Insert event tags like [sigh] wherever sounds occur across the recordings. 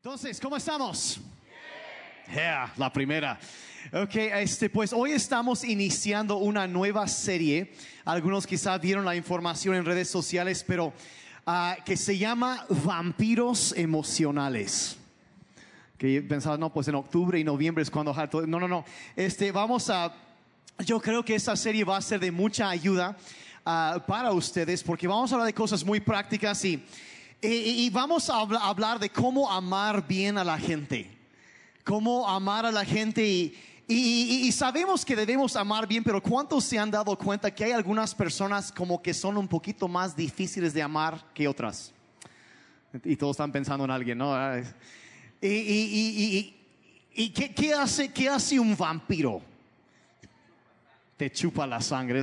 Entonces, ¿cómo estamos? Yeah, la primera. Ok, este, pues hoy estamos iniciando una nueva serie. Algunos quizás vieron la información en redes sociales, pero ah, que se llama Vampiros Emocionales. Que pensaba, no, pues en octubre y noviembre es cuando... No, no, no. Este, vamos a... Yo creo que esta serie va a ser de mucha ayuda ah, para ustedes porque vamos a hablar de cosas muy prácticas y y, vamos a hablar de cómo amar bien a la gente. Cómo amar a la gente y, sabemos que debemos amar bien, pero ¿cuántos se han dado cuenta que hay algunas personas como que son un poquito más difíciles de amar que otras? Y todos están pensando en alguien, ¿no? ¿Y, y qué, qué, hace, qué hace un vampiro? Te chupa la sangre.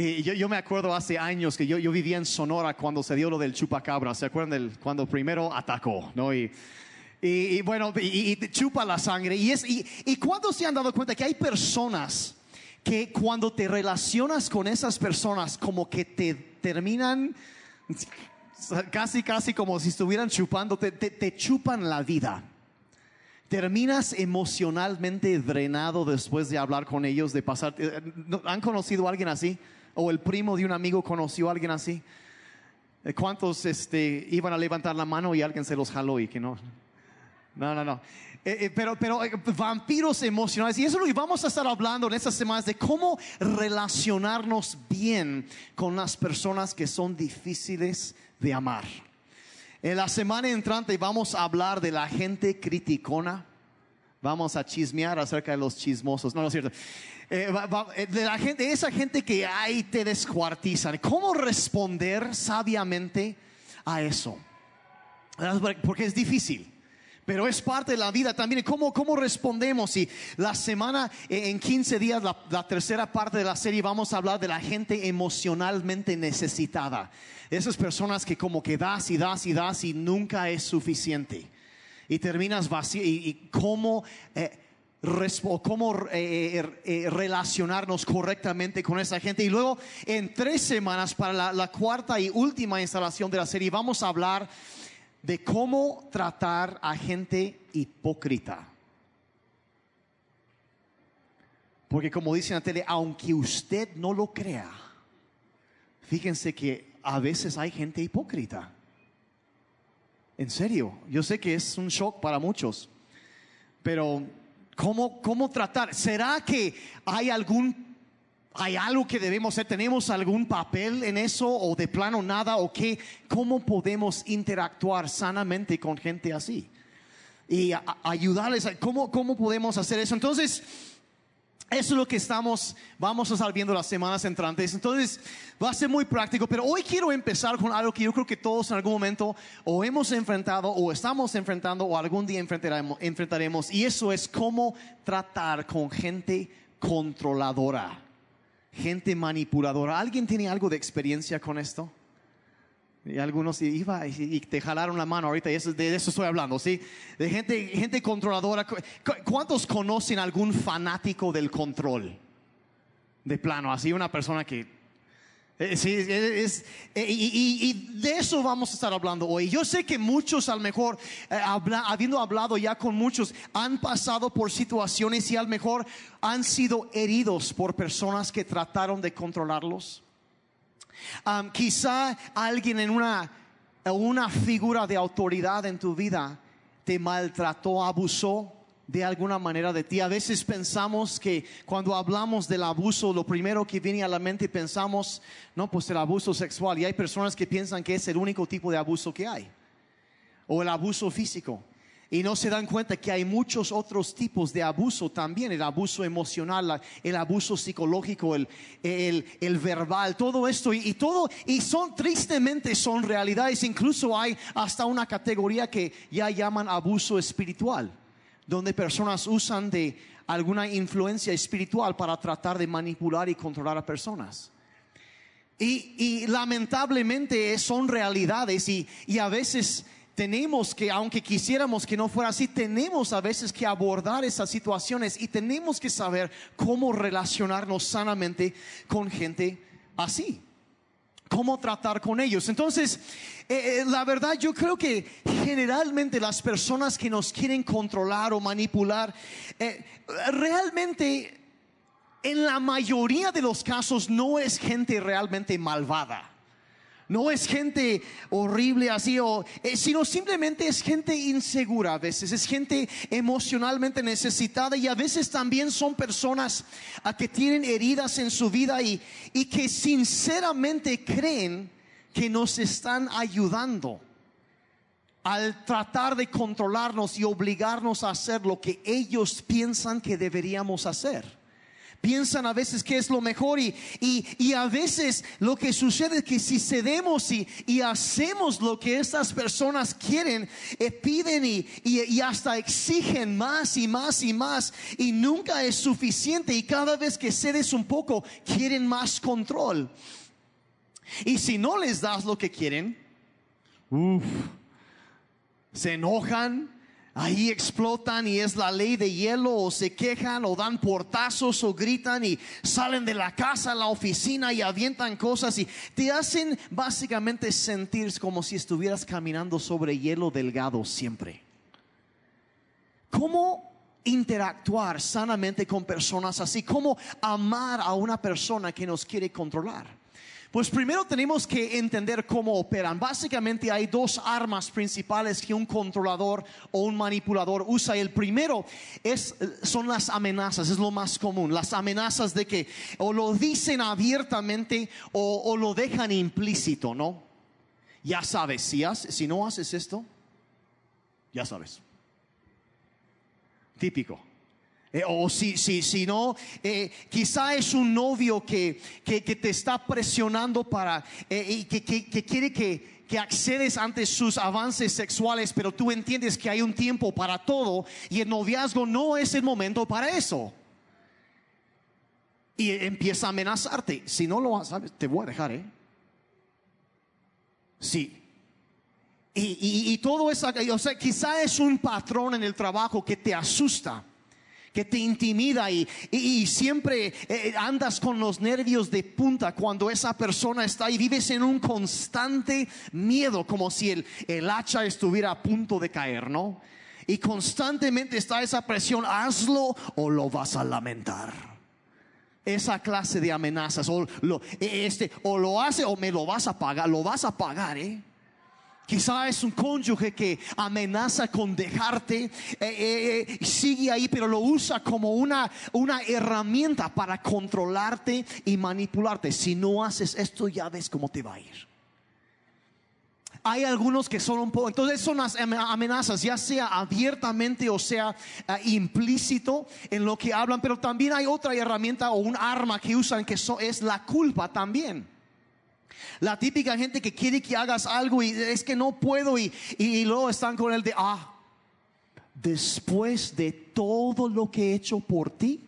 Y yo, me acuerdo hace años que yo, yo, vivía en Sonora cuando se dio lo del chupacabra. ¿Se acuerdan del, cuando primero atacó? ¿no? Y, y, bueno, y, chupa la sangre. Y, es, y, y se han dado cuenta que hay personas que cuando te relacionas con esas personas como que te terminan casi, casi como si estuvieran chupando, te, te chupan la vida terminas emocionalmente drenado después de hablar con ellos, de pasar. Eh, ¿Han conocido a alguien así? ¿O el primo de un amigo conoció a alguien así? Eh, ¿Cuántos este, iban a levantar la mano y alguien se los jaló y que no? No, no, no. Eh, pero, pero vampiros emocionales. Y eso es lo que vamos a estar hablando en estas semanas de cómo relacionarnos bien con las personas que son difíciles de amar. En la semana entrante vamos a hablar de la gente criticona. Vamos a chismear acerca de los chismosos. No, no es cierto. Eh, eh, de la gente, esa gente que ahí te descuartizan. ¿Cómo responder sabiamente a eso? Porque es difícil pero es parte de la vida también. ¿Cómo, cómo respondemos? Y la semana, eh, en 15 días, la, la, tercera parte de la serie, vamos a hablar de la gente emocionalmente necesitada. Esas personas que como que das y das y das y nunca es suficiente. Y terminas vacío. Y, cómo... Eh, cómo eh, relacionarnos correctamente con esa gente. Y luego, en tres semanas, para la, la, cuarta y última instalación de la serie, vamos a hablar de cómo tratar a gente hipócrita. Porque como dice la tele, aunque usted no lo crea, fíjense que a veces hay gente hipócrita. En serio, yo sé que es un shock para muchos, pero ¿cómo, cómo tratar? ¿Será que hay algún ¿Hay algo que debemos hacer? ¿Tenemos algún papel en eso o de plano nada? ¿O qué? ¿Cómo podemos interactuar sanamente con gente así? Y ayudarles. ¿cómo, ¿Cómo podemos hacer eso? Entonces, eso es lo que estamos, vamos a estar viendo las semanas entrantes. Entonces, va a ser muy práctico, pero hoy quiero empezar con algo que yo creo que todos en algún momento o hemos enfrentado o estamos enfrentando o algún día enfrentaremos, enfrentaremos y eso es cómo tratar con gente controladora gente manipuladora. ¿Alguien tiene algo de experiencia con esto? Y algunos iba y te jalaron la mano ahorita, y eso, de eso estoy hablando, ¿sí? De gente, gente controladora. ¿Cuántos conocen algún fanático del control? De plano, así una persona que eh, sí, es, eh, y, de eso vamos a estar hablando hoy. Yo sé que muchos, a lo mejor, eh, habiendo hablado ya con muchos, han pasado por situaciones y a lo mejor han sido heridos por personas que trataron de controlarlos. Quizá alguien en una, una figura de autoridad en tu vida te maltrató, abusó de alguna manera de ti. A veces pensamos que cuando hablamos del abuso, lo primero que viene a la mente pensamos, no, pues el abuso sexual. Y hay personas que piensan que es el único tipo de abuso que hay. O el abuso físico. Y no se dan cuenta que hay muchos otros tipos de abuso también, el abuso emocional, el abuso psicológico, el, el, verbal, todo esto y, y, todo, y son tristemente son realidades, incluso hay hasta una categoría que ya llaman abuso espiritual donde personas usan de alguna influencia espiritual para tratar de manipular y controlar a personas. Y, lamentablemente son realidades y, y a veces tenemos que, aunque quisiéramos que no fuera así, tenemos a veces que abordar esas situaciones y tenemos que saber cómo relacionarnos sanamente con gente así. cómo tratar con ellos. Entonces, eh, eh, la verdad yo creo que generalmente las personas que nos quieren controlar o manipular, eh, realmente en la mayoría de los casos no es gente realmente malvada. No es gente horrible así, o, sino simplemente es gente insegura a veces, es gente emocionalmente necesitada y a veces también son personas a que tienen heridas en su vida y, y que sinceramente creen que nos están ayudando al tratar de controlarnos y obligarnos a hacer lo que ellos piensan que deberíamos hacer piensan a veces que es lo mejor y, y, a veces lo que sucede es que si cedemos y, y hacemos lo que estas personas quieren, eh, piden y, y hasta exigen más y más y más y nunca es suficiente y cada vez que cedes un poco quieren más control. Y si no les das lo que quieren, se enojan, ahí explotan y es la ley de hielo o se quejan o dan portazos o gritan y salen de la casa la oficina y avientan cosas y te hacen básicamente sentir como si estuvieras caminando sobre hielo delgado siempre. ¿Cómo interactuar sanamente con personas así? ¿Cómo amar a una persona que nos quiere controlar? Pues primero tenemos que entender cómo operan. Básicamente hay dos armas principales que un controlador o un manipulador usa. el primero es, son las amenazas, es lo más común. Las amenazas de que o lo dicen abiertamente o, lo dejan implícito, ¿no? Ya sabes, si, si no haces esto, ya sabes. Típico. Eh, o si, si, si no, eh, quizá es un novio que, que, te está presionando para eh, que, que, quiere que, que accedes ante sus avances sexuales, pero tú entiendes que hay un tiempo para todo y el noviazgo no es el momento para eso. Y empieza a amenazarte. Si no lo sabes, te voy a dejar, ¿eh? Sí. Y, y, y todo eso, o sea, quizá es un patrón en el trabajo que te asusta que te intimida y, siempre eh, andas con los nervios de punta cuando esa persona está y vives en un constante miedo, como si el, el hacha estuviera a punto de caer, ¿no? Y constantemente está esa presión, hazlo o lo vas a lamentar esa clase de amenazas o lo, este, o lo hace o me lo vas a pagar, lo vas a pagar, ¿eh? Quizá es un cónyuge que amenaza con dejarte, eh, eh, eh, sigue ahí, pero lo usa como una, una herramienta para controlarte y manipularte. Si no haces esto, ya ves cómo te va a ir. Hay algunos que son un poco, entonces son las amenazas, ya sea abiertamente o sea implícito en lo que hablan, pero también hay otra herramienta o un arma que usan que es la culpa también. La típica gente que quiere que hagas algo y es que no puedo y, y, luego están con el de, ah, después de todo lo que he hecho por ti,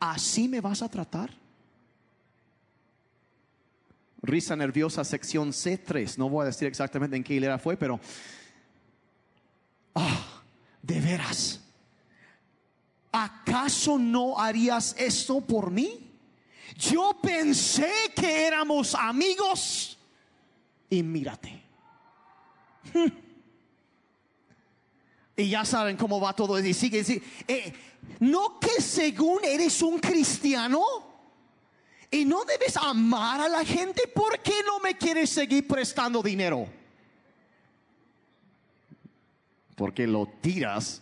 ¿así me vas a tratar? Risa nerviosa, sección C3. No voy a decir exactamente en qué hilera fue, pero, ah, de veras. ¿Acaso no harías esto por mí? Yo pensé que éramos amigos y mírate. [laughs] Y ya saben cómo va todo. Y sigue, eh, no que según eres un cristiano y no debes amar a la gente, ¿por qué no me quieres seguir prestando dinero? Porque lo tiras,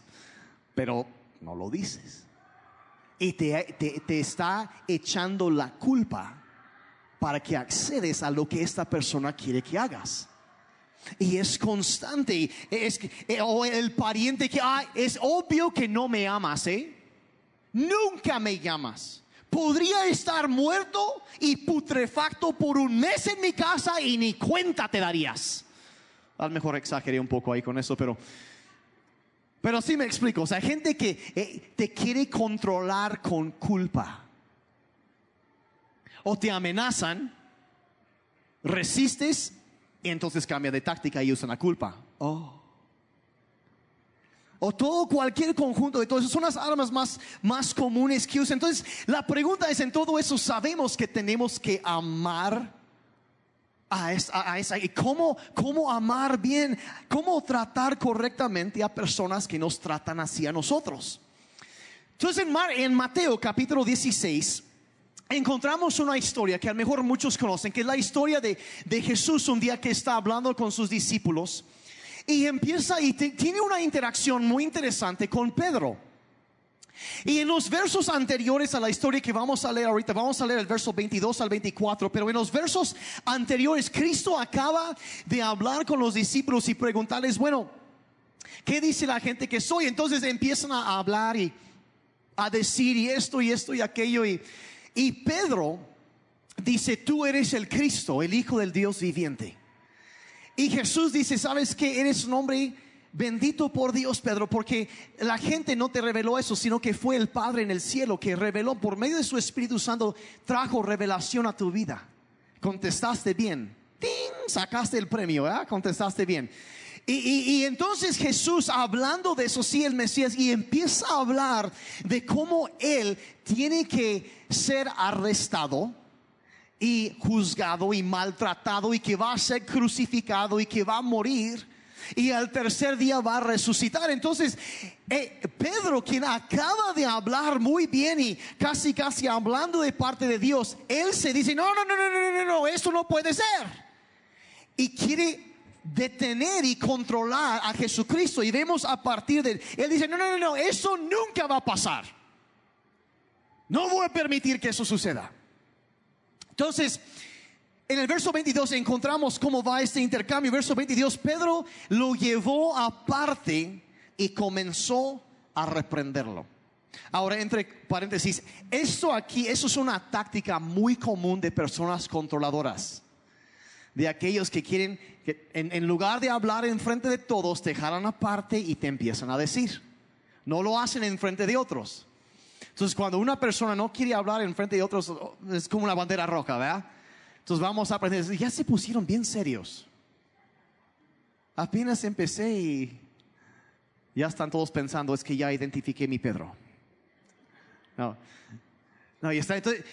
pero no lo dices y te, está echando la culpa para que accedes a lo que esta persona quiere que hagas. Y es constante. Es, eh, o el pariente que es obvio que no me amas, ¿eh? Nunca me llamas. Podría estar muerto y putrefacto por un mes en mi casa y ni cuenta te darías. A lo mejor exageré un poco ahí con eso, pero pero sí me explico, o sea, gente que eh, te quiere controlar con culpa. O te amenazan, resistes y entonces cambia de táctica y usan la culpa. Oh. O todo cualquier conjunto de todo eso son las armas más, más comunes que usan. Entonces, la pregunta es, en todo eso sabemos que tenemos que amar a esa, a esa y cómo, cómo amar bien, cómo tratar correctamente a personas que nos tratan así a nosotros. Entonces en, Mateo capítulo 16 encontramos una historia que a lo mejor muchos conocen, que es la historia de, de Jesús un día que está hablando con sus discípulos y empieza y tiene una interacción muy interesante con Pedro. Y en los versos anteriores a la historia que vamos a leer ahorita, vamos a leer el verso 22 al 24, pero en los versos anteriores, Cristo acaba de hablar con los discípulos y preguntarles, bueno, ¿qué dice la gente que soy? Entonces empiezan a hablar y a decir y esto y esto y aquello. Y, y Pedro dice, tú eres el Cristo, el Hijo del Dios viviente. Y Jesús dice, ¿sabes que Eres un hombre Bendito por Dios, Pedro, porque la gente no te reveló eso, sino que fue el Padre en el cielo que reveló por medio de su Espíritu Santo, trajo revelación a tu vida. Contestaste bien. ¡Ting! Sacaste el premio, ¿eh? Contestaste bien. Y, y, entonces Jesús, hablando de eso, sí, el Mesías, y empieza a hablar de cómo Él tiene que ser arrestado y juzgado y maltratado y que va a ser crucificado y que va a morir y al tercer día va a resucitar. Entonces, eh, Pedro, quien acaba de hablar muy bien y casi, casi hablando de parte de Dios, él se dice, no, no, no, no, no, no, no, eso no puede ser. Y quiere detener y controlar a Jesucristo. Y vemos a partir de él, dice, no, no, no, no, eso nunca va a pasar. No voy a permitir que eso suceda. Entonces, en el verso 22 encontramos cómo va este intercambio. Verso 22, Pedro lo llevó aparte y comenzó a reprenderlo. Ahora, entre paréntesis, esto aquí, eso es una táctica muy común de personas controladoras. De aquellos que quieren, que en, lugar de hablar en frente de todos, te jalan aparte y te empiezan a decir. No lo hacen en frente de otros. Entonces, cuando una persona no quiere hablar en frente de otros, es como una bandera roja, ¿verdad? Entonces vamos a aprender. Ya se pusieron bien serios. Apenas empecé y ya están todos pensando, es que ya identifiqué mi Pedro. No, no, ya está. Entonces,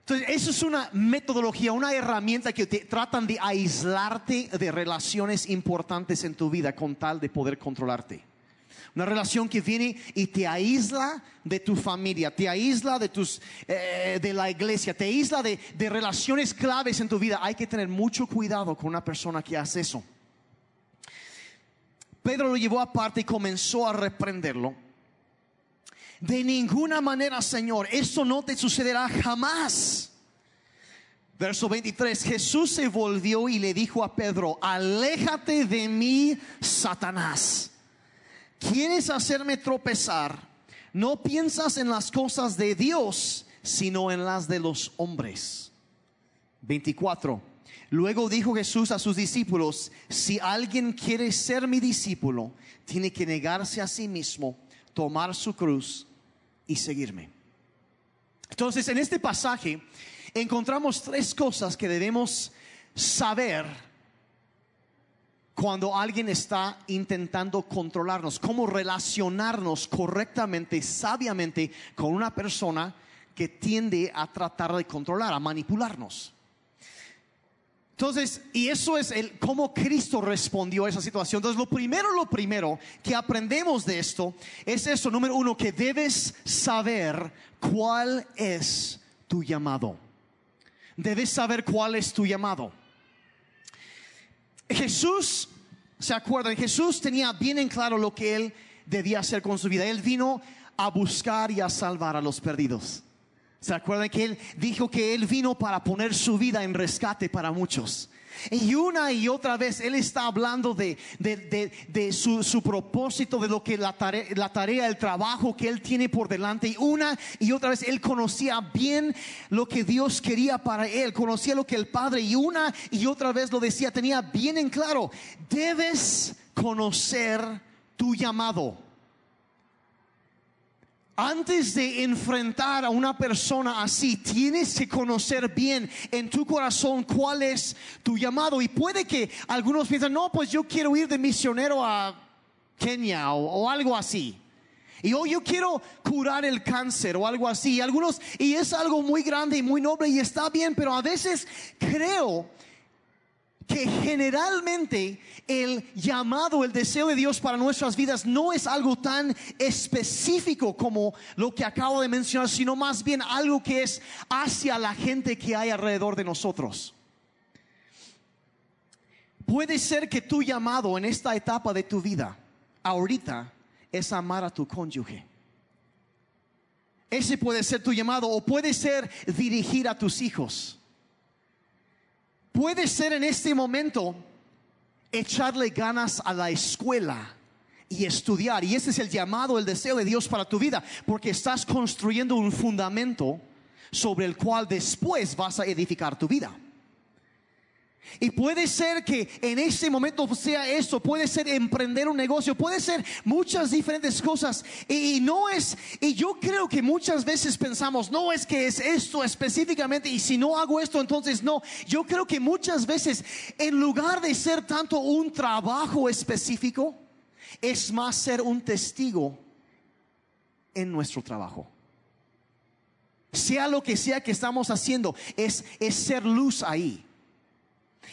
entonces, eso es una metodología, una herramienta que te tratan de aislarte de relaciones importantes en tu vida con tal de poder controlarte. Una relación que viene y te aísla de tu familia, te aísla de, tus, eh, de la iglesia, te aísla de, de relaciones claves en tu vida. Hay que tener mucho cuidado con una persona que hace eso. Pedro lo llevó aparte y comenzó a reprenderlo. De ninguna manera, Señor, eso no te sucederá jamás. Verso 23, Jesús se volvió y le dijo a Pedro, aléjate de mí, Satanás quieres hacerme tropezar, no piensas en las cosas de Dios, sino en las de los hombres. 24. Luego dijo Jesús a sus discípulos, si alguien quiere ser mi discípulo, tiene que negarse a sí mismo, tomar su cruz y seguirme. Entonces, en este pasaje encontramos tres cosas que debemos saber cuando alguien está intentando controlarnos, cómo relacionarnos correctamente, sabiamente con una persona que tiende a tratar de controlar, a manipularnos. Entonces, y eso es el cómo Cristo respondió a esa situación. Entonces, lo primero, lo primero que aprendemos de esto es eso, número uno, que debes saber cuál es tu llamado. Debes saber cuál es tu llamado. Jesús, ¿se acuerdan? Jesús tenía bien en claro lo que él debía hacer con su vida. Él vino a buscar y a salvar a los perdidos. ¿Se acuerdan que él dijo que él vino para poner su vida en rescate para muchos? Y una y otra vez Él está hablando de, su, propósito, de lo que la tarea, la tarea, el trabajo que Él tiene por delante. Y una y otra vez Él conocía bien lo que Dios quería para Él, conocía lo que el Padre y una y otra vez lo decía, tenía bien en claro, debes conocer tu llamado. Antes de enfrentar a una persona así, tienes que conocer bien en tu corazón cuál es tu llamado. Y puede que algunos piensen, no, pues yo quiero ir de misionero a Kenia o, algo así. Y hoy yo quiero curar el cáncer o algo así. Algunos, y es algo muy grande y muy noble y está bien, pero a veces creo que generalmente el llamado, el deseo de Dios para nuestras vidas no es algo tan específico como lo que acabo de mencionar, sino más bien algo que es hacia la gente que hay alrededor de nosotros. Puede ser que tu llamado en esta etapa de tu vida, ahorita, es amar a tu cónyuge. Ese puede ser tu llamado o puede ser dirigir a tus hijos Puede ser en este momento echarle ganas a la escuela y estudiar. Y ese es el llamado, el deseo de Dios para tu vida, porque estás construyendo un fundamento sobre el cual después vas a edificar tu vida. Y puede ser que en ese momento sea eso, puede ser emprender un negocio, puede ser muchas diferentes cosas. Y, no es, y yo creo que muchas veces pensamos, no es que es esto específicamente, y si no hago esto, entonces no. Yo creo que muchas veces, en lugar de ser tanto un trabajo específico, es más ser un testigo en nuestro trabajo. Sea lo que sea que estamos haciendo, es, es ser luz ahí.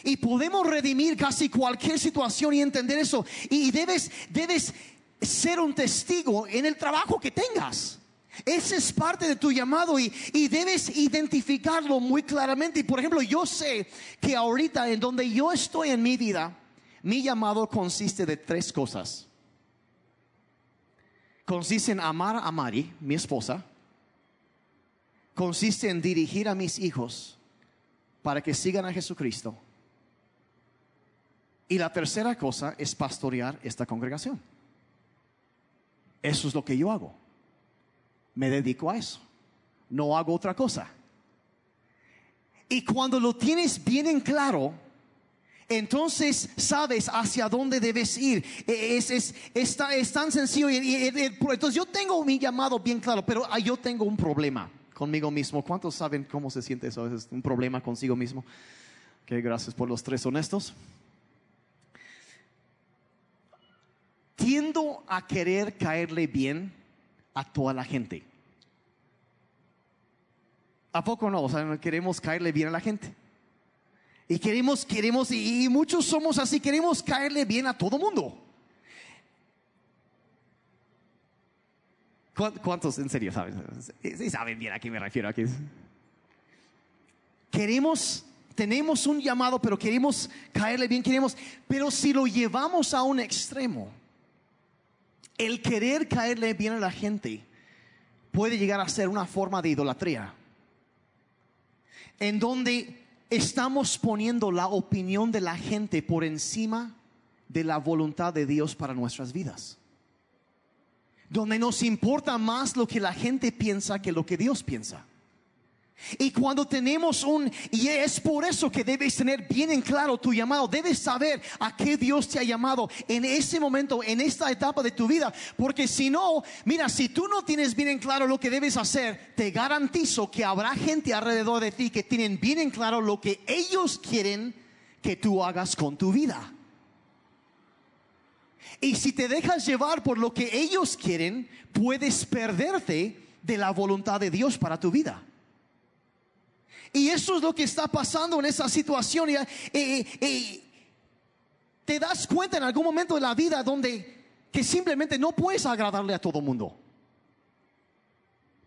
Y podemos redimir casi cualquier situación y entender eso. Y debes, debes ser un testigo en el trabajo que tengas. Ese es parte de tu llamado y, y, debes identificarlo muy claramente. Y por ejemplo, yo sé que ahorita en donde yo estoy en mi vida, mi llamado consiste de tres cosas. Consiste en amar a Mari, mi esposa. Consiste en dirigir a mis hijos para que sigan a Jesucristo y la tercera cosa es pastorear esta congregación. Eso es lo que yo hago. Me dedico a eso. No hago otra cosa. Y cuando lo tienes bien en claro, entonces sabes hacia dónde debes ir. E, es, tan sencillo. entonces yo tengo mi llamado bien claro, pero yo tengo un problema conmigo mismo. ¿Cuántos saben cómo se siente eso? Es un problema consigo mismo. Que gracias por los tres honestos. Tiendo a querer caerle bien a toda la gente. ¿A poco no? O sea, queremos caerle bien a la gente. Y queremos, queremos, y muchos somos así, queremos caerle bien a todo mundo. ¿Cuántos en serio saben? Sí saben bien a qué me refiero aquí. Queremos, tenemos un llamado, pero queremos caerle bien, queremos, pero si lo llevamos a un extremo, el querer caerle bien a la gente puede llegar a ser una forma de idolatría. En donde estamos poniendo la opinión de la gente por encima de la voluntad de Dios para nuestras vidas. Donde nos importa más lo que la gente piensa que lo que Dios piensa. Y cuando tenemos un, y es por eso que debes tener bien en claro tu llamado, debes saber a qué Dios te ha llamado en ese momento, en esta etapa de tu vida, porque si no, mira, si tú no tienes bien en claro lo que debes hacer, te garantizo que habrá gente alrededor de ti que tienen bien en claro lo que ellos quieren que tú hagas con tu vida. Y si te dejas llevar por lo que ellos quieren, puedes perderte de la voluntad de Dios para tu vida. Y eso es lo que está pasando en esa situación. Y, te das cuenta en algún momento de la vida donde que simplemente no puedes agradarle a todo mundo.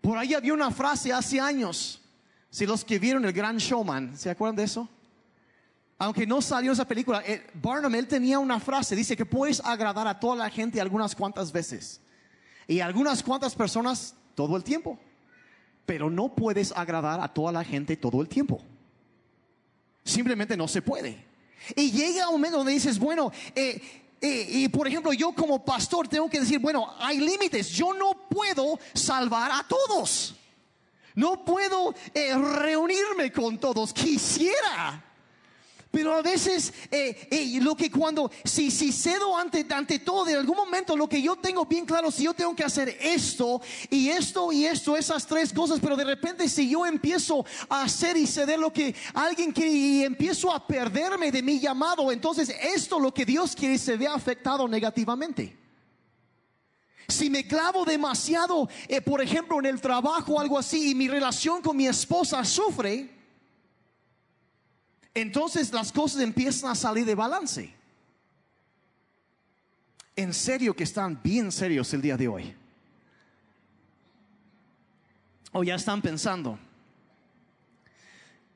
Por ahí había una frase hace años. Si los que vieron el Gran Showman, ¿se acuerdan de eso? Aunque no salió esa película, eh, Barnum él tenía una frase, dice que puedes agradar a toda la gente algunas cuantas veces y algunas cuantas personas todo el tiempo pero no puedes agradar a toda la gente todo el tiempo. Simplemente no se puede. Y llega un momento donde dices, bueno, eh, eh, y por ejemplo, yo como pastor tengo que decir, bueno, hay límites. Yo no puedo salvar a todos. No puedo eh, reunirme con todos. Quisiera. Pero a veces eh, eh, lo que cuando, si, si cedo ante, ante todo, en algún momento lo que yo tengo bien claro, si yo tengo que hacer esto y esto y esto, esas tres cosas, pero de repente si yo empiezo a hacer y ceder lo que alguien quiere y empiezo a perderme de mi llamado, entonces esto lo que Dios quiere se ve afectado negativamente. Si me clavo demasiado, eh, por ejemplo, en el trabajo o algo así, y mi relación con mi esposa sufre, entonces las cosas empiezan a salir de balance. En serio que están bien serios el día de hoy. O ya están pensando.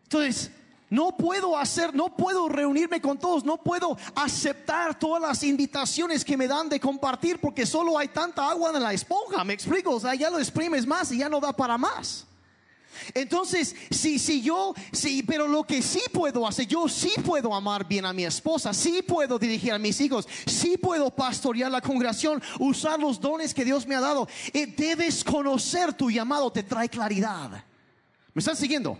Entonces, no puedo hacer, no puedo reunirme con todos, no puedo aceptar todas las invitaciones que me dan de compartir porque solo hay tanta agua en la esponja. Me explico, o sea, ya lo exprimes más y ya no da para más. Entonces, si, si yo, sí, pero lo que sí puedo hacer, yo sí puedo amar bien a mi esposa, sí puedo dirigir a mis hijos, sí puedo pastorear la congregación, usar los dones que Dios me ha dado. Eh, debes conocer tu llamado, te trae claridad. ¿Me están siguiendo?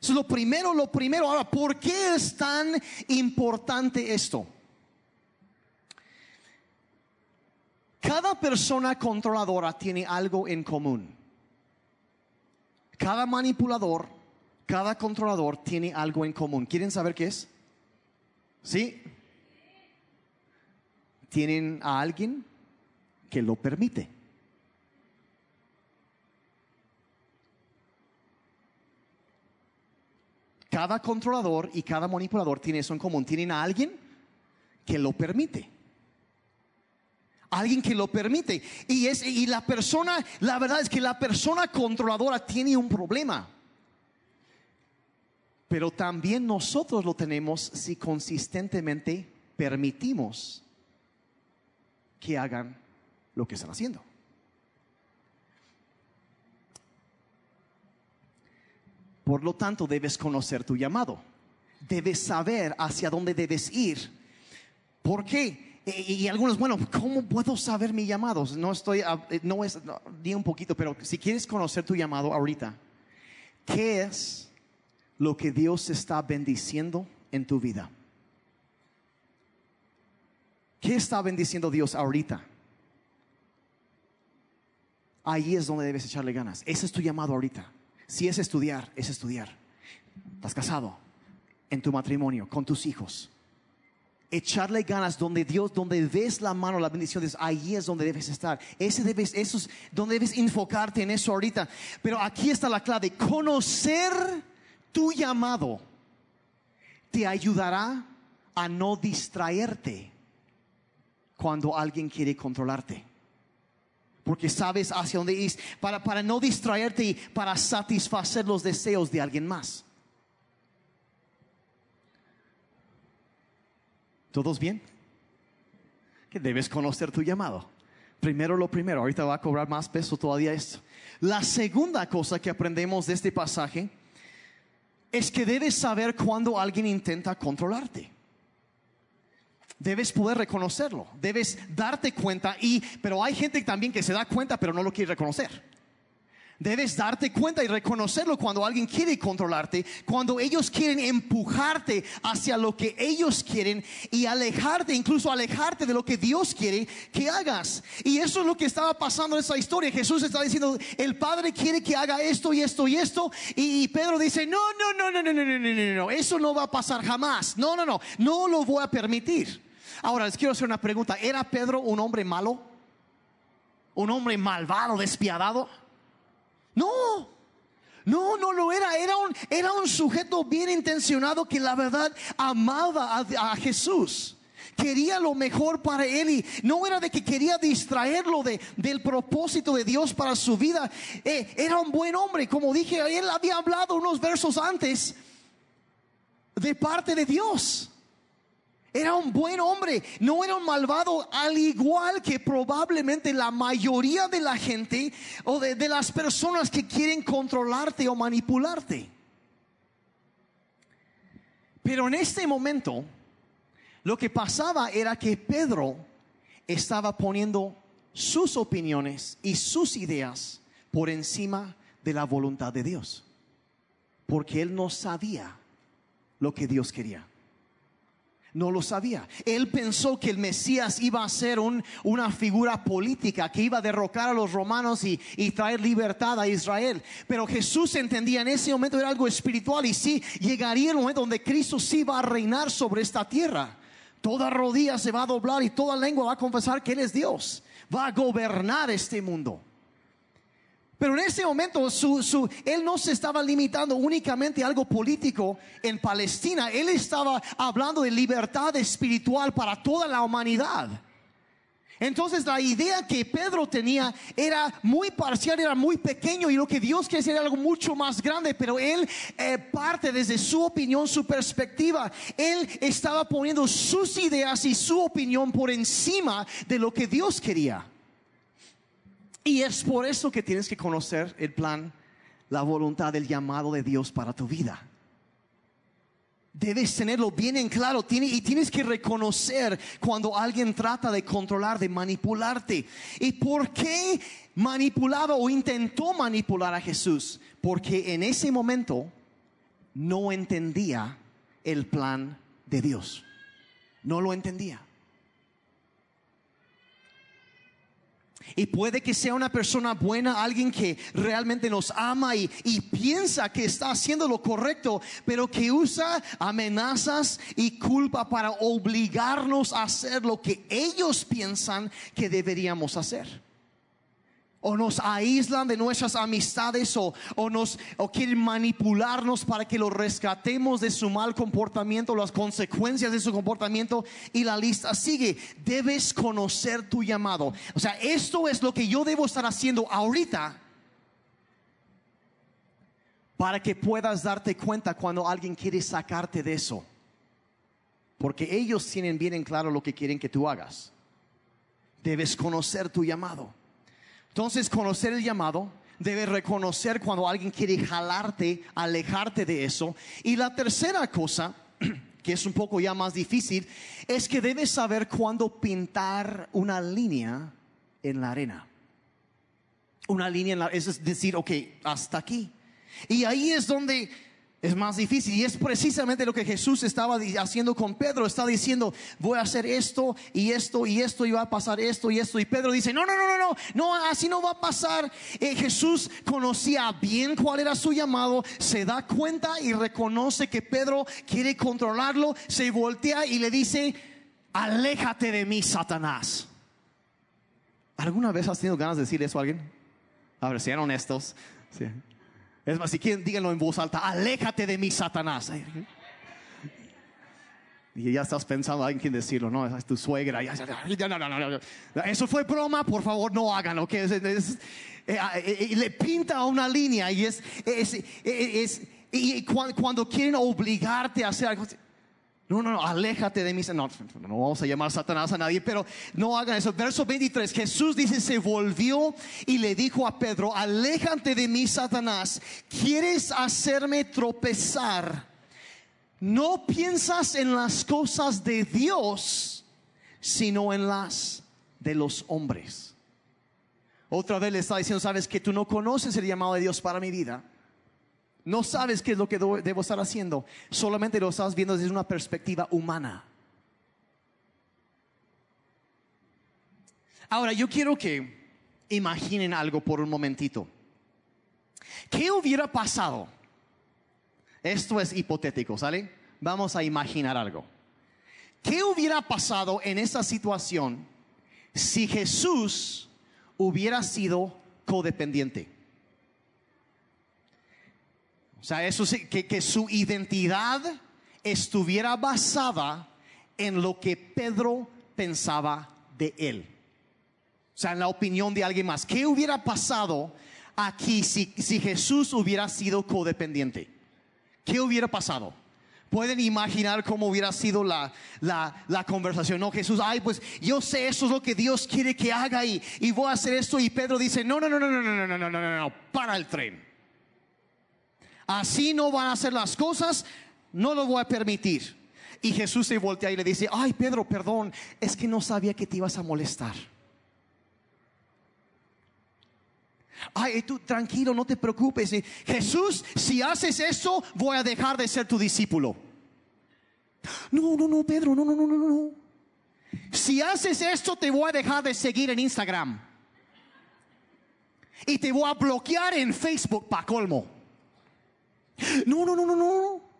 Eso es lo primero, lo primero. Ahora, ¿por qué es tan importante esto? Cada persona controladora tiene algo en común. Cada manipulador, cada controlador tiene algo en común. ¿Quieren saber qué es? ¿Sí? Tienen a alguien que lo permite. Cada controlador y cada manipulador tiene eso en común. Tienen a alguien que lo permite alguien que lo permite. Y, es, y la persona, la verdad es que la persona controladora tiene un problema. Pero también nosotros lo tenemos si consistentemente permitimos que hagan lo que están haciendo. Por lo tanto, debes conocer tu llamado. Debes saber hacia dónde debes ir. ¿Por qué? Y, algunos, bueno, ¿cómo puedo saber mi llamado? No estoy, eh, no es, ni un poquito, pero si quieres conocer tu llamado ahorita, ¿qué es lo que Dios está bendiciendo en tu vida? ¿Qué está bendiciendo Dios ahorita? Ahí es donde debes echarle ganas. Ese es tu llamado ahorita. Si es estudiar, es estudiar. Estás casado, en tu matrimonio, con tus hijos echarle ganas donde Dios, donde ves la mano, la bendición, de ahí es donde debes estar. Ese debes, eso es donde debes enfocarte en eso ahorita. Pero aquí está la clave, conocer tu llamado te ayudará a no distraerte cuando alguien quiere controlarte. Porque sabes hacia dónde ir, para, para no distraerte y para satisfacer los deseos de alguien más. ¿Todos bien? Que debes conocer tu llamado. Primero lo primero, ahorita va a cobrar más peso todavía esto. La segunda cosa que aprendemos de este pasaje es que debes saber cuando alguien intenta controlarte. Debes poder reconocerlo, debes darte cuenta y pero hay gente también que se da cuenta pero no lo quiere reconocer. Debes darte cuenta y reconocerlo cuando alguien quiere controlarte, cuando ellos quieren empujarte hacia lo que ellos quieren y alejarte, incluso alejarte de lo que Dios quiere que hagas. Y eso es lo que estaba pasando en esa historia. Jesús está diciendo, el Padre quiere que haga esto y esto y esto. Y, Pedro dice, no, no, no, no, no, no, no, no, no, no, eso no va a pasar jamás. No, no, no, no lo voy a permitir. Ahora les quiero hacer una pregunta. ¿Era Pedro un hombre malo? ¿Un hombre malvado, despiadado? No, no, no lo era. Era un, era un sujeto bien intencionado que la verdad amaba a, Jesús. Quería lo mejor para él y no era de que quería distraerlo de, del propósito de Dios para su vida. Eh, era un buen hombre, como dije, él había hablado unos versos antes de parte de Dios. Era un buen hombre, no era un malvado, al igual que probablemente la mayoría de la gente o de, las personas que quieren controlarte o manipularte. Pero en este momento, lo que pasaba era que Pedro estaba poniendo sus opiniones y sus ideas por encima de la voluntad de Dios, porque él no sabía lo que Dios quería. No lo sabía. Él pensó que el Mesías iba a ser una figura política, que iba a derrocar a los romanos y, traer libertad a Israel. Pero Jesús entendía en ese momento era algo espiritual y sí llegaría el momento donde Cristo sí va a reinar sobre esta tierra. Toda rodilla se va a doblar y toda lengua va a confesar que Él es Dios. Va a gobernar este mundo. Pero en ese momento su, su, él no se estaba limitando únicamente a algo político en Palestina, él estaba hablando de libertad espiritual para toda la humanidad. Entonces la idea que Pedro tenía era muy parcial, era muy pequeño y lo que Dios quería era algo mucho más grande, pero él eh, parte desde su opinión, su perspectiva. Él estaba poniendo sus ideas y su opinión por encima de lo que Dios quería. Y es por eso que tienes que conocer el plan, la voluntad, el llamado de Dios para tu vida. Debes tenerlo bien en claro y tienes que reconocer cuando alguien trata de controlar, de manipularte. ¿Y por qué manipulaba o intentó manipular a Jesús? Porque en ese momento no entendía el plan de Dios. No lo entendía. Y puede que sea una persona buena, alguien que realmente nos ama y, piensa que está haciendo lo correcto, pero que usa amenazas y culpa para obligarnos a hacer lo que ellos piensan que deberíamos hacer o nos aíslan de nuestras amistades o, nos o quieren manipularnos para que lo rescatemos de su mal comportamiento, las consecuencias de su comportamiento y la lista sigue. Debes conocer tu llamado. O sea, esto es lo que yo debo estar haciendo ahorita para que puedas darte cuenta cuando alguien quiere sacarte de eso. Porque ellos tienen bien en claro lo que quieren que tú hagas. Debes conocer tu llamado. Entonces, conocer el llamado, debe reconocer cuando alguien quiere jalarte, alejarte de eso. Y la tercera cosa, [clears throat] que es un poco ya más difícil, es que debes saber cuándo pintar una línea en la arena. Una línea en la, es decir, ok, hasta aquí. Y ahí es donde es más difícil. Y es precisamente lo que Jesús estaba haciendo con Pedro. Está diciendo, voy a hacer esto y esto y esto y va a pasar esto y esto. Y Pedro dice, no, no, no, no, no, no así no va a pasar. Eh, Jesús conocía bien cuál era su llamado, se da cuenta y reconoce que Pedro quiere controlarlo, se voltea y le dice, aléjate de mí, Satanás. ¿Alguna vez has tenido ganas de decir eso a alguien? A ver, sean honestos. Sí. Es más, si quieren, díganlo en voz alta, aléjate de mí, Satanás. Y ya estás pensando, hay quien decirlo, no, es tu suegra. Eso fue broma, por favor, no háganlo. Que eh, ah, eh, eh, le pinta una línea y es, es, y cuando quieren obligarte a hacer algo, no, no, no, aléjate de mí. No, no vamos a llamar Satanás a nadie, pero no hagan eso. Verso 23, Jesús dice, se volvió y le dijo a Pedro, aléjate de mí, Satanás. ¿Quieres hacerme tropezar? No piensas en las cosas de Dios, sino en las de los hombres. Otra vez le está diciendo, sabes que tú no conoces el llamado de Dios para mi vida. No sabes qué es lo que debo estar haciendo. Solamente lo estás viendo desde una perspectiva humana. Ahora, yo quiero que imaginen algo por un momentito. ¿Qué hubiera pasado? Esto es hipotético, ¿sale? Vamos a imaginar algo. ¿Qué hubiera pasado en esa situación si Jesús hubiera sido codependiente? O sea, eso sí, que, que su identidad estuviera basada en lo que Pedro pensaba de él. O sea, en la opinión de alguien más. ¿Qué hubiera pasado aquí si, si Jesús hubiera sido codependiente? ¿Qué hubiera pasado? Pueden imaginar cómo hubiera sido la, la, la, conversación. No, Jesús, ay, pues yo sé eso es lo que Dios quiere que haga y, y voy a hacer esto. Y Pedro dice, no, no, no, no, no, no, no, no, no, no, no, para el tren así no van a ser las cosas, no lo voy a permitir. Y Jesús se voltea y le dice, ay Pedro, perdón, es que no sabía que te ibas a molestar. Ay, tú tranquilo, no te preocupes. Jesús, si haces eso, voy a dejar de ser tu discípulo. No, no, no, Pedro, no, no, no, no, no. Si haces esto, te voy a dejar de seguir en Instagram. Y te voy a bloquear en Facebook para colmo. No, no, no, no, no.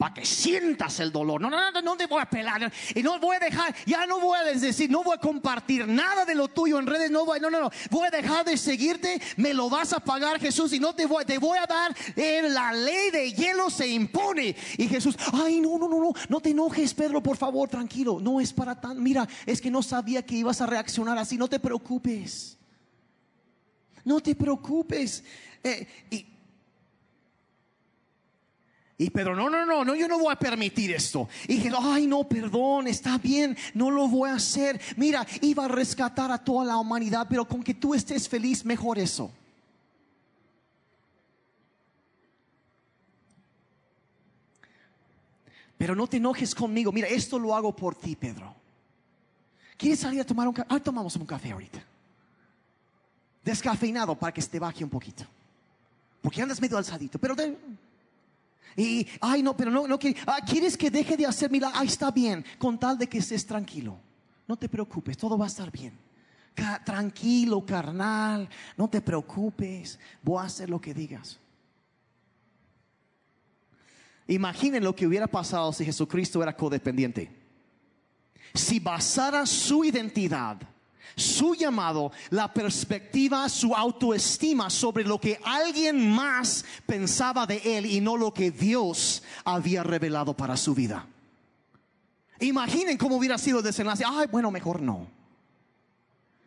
para que sientas el dolor. No, no, no, no te voy a pelar. Y no voy a dejar, ya no voy a decir, no voy a compartir nada de lo tuyo en redes. No voy, no, no, no. Voy a dejar de seguirte. Me lo vas a pagar, Jesús. Y no te voy, te voy a dar en la ley de hielo se impone. Y Jesús, ay, no, no, no, no. No te enojes, Pedro, por favor, tranquilo. No es para tan. Mira, es que no sabía que ibas a reaccionar así. No te preocupes. No te preocupes. Eh, y y Pedro, no, no, no, no, yo no voy a permitir esto. Y dije, ay, no, perdón, está bien, no lo voy a hacer. Mira, iba a rescatar a toda la humanidad, pero con que tú estés feliz, mejor eso. Pero no te enojes conmigo. Mira, esto lo hago por ti, Pedro. ¿Quieres salir a tomar un café? Ah, tomamos un café ahorita. Descafeinado para que se te baje un poquito. Porque andas medio alzadito. Pero de, y, ay, no, pero no, no ah, quieres que deje de hacer milagros. Ay, está bien, con tal de que estés tranquilo. No te preocupes, todo va a estar bien. tranquilo, carnal, no te preocupes, voy a hacer lo que digas. Imaginen lo que hubiera pasado si Jesucristo era codependiente. Si basara su identidad su llamado, la perspectiva, su autoestima sobre lo que alguien más pensaba de él y no lo que Dios había revelado para su vida. Imaginen cómo hubiera sido el desenlace. Ay, bueno, mejor no.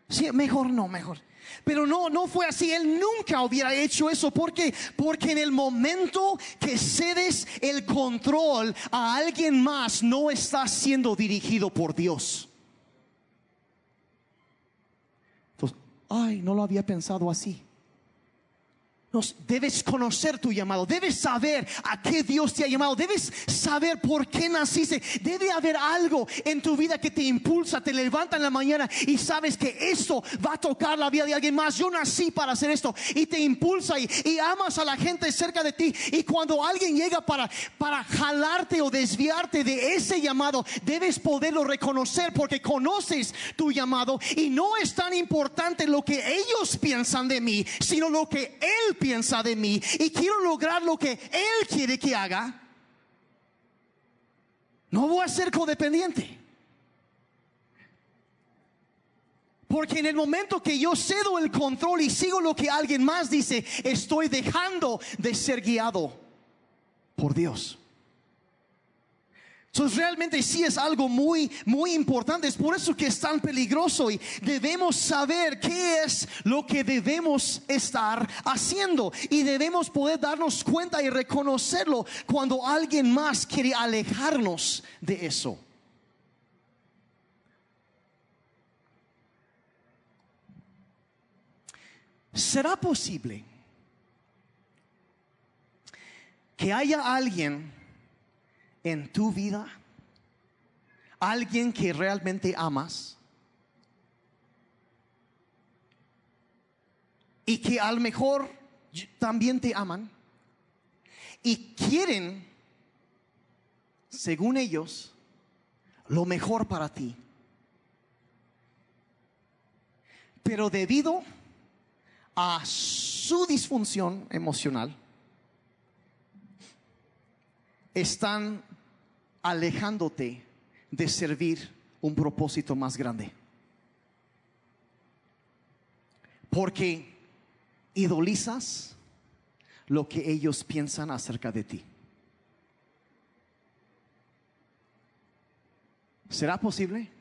Sí, mejor no, mejor. Pero no, no fue así. Él nunca hubiera hecho eso. ¿Por qué? Porque en el momento que cedes el control a alguien más, no estás siendo dirigido por Dios. Ay, no lo había pensado así debes conocer tu llamado, debes saber a qué Dios te ha llamado, debes saber por qué naciste. Debe haber algo en tu vida que te impulsa, te levanta en la mañana y sabes que esto va a tocar la vida de alguien más. Yo nací para hacer esto y te impulsa y, amas a la gente cerca de ti. Y cuando alguien llega para, para jalarte o desviarte de ese llamado, debes poderlo reconocer porque conoces tu llamado y no es tan importante lo que ellos piensan de mí, sino lo que Él piensa de mí y quiero lograr lo que Él quiere que haga, no voy a ser codependiente. Porque en el momento que yo cedo el control y sigo lo que alguien más dice, estoy dejando de ser guiado por Dios. Entonces realmente sí es algo muy, muy importante. Es por eso que es tan peligroso y debemos saber qué es lo que debemos estar haciendo. Y debemos poder darnos cuenta y reconocerlo cuando alguien más quiere alejarnos de eso. ¿Será posible que haya alguien en tu vida? ¿Alguien que realmente amas? Y que a lo mejor también te aman y quieren, según ellos, lo mejor para ti. Pero debido a su disfunción emocional, están alejándote de servir un propósito más grande. Porque idolizas lo que ellos piensan acerca de ti. ¿Será posible?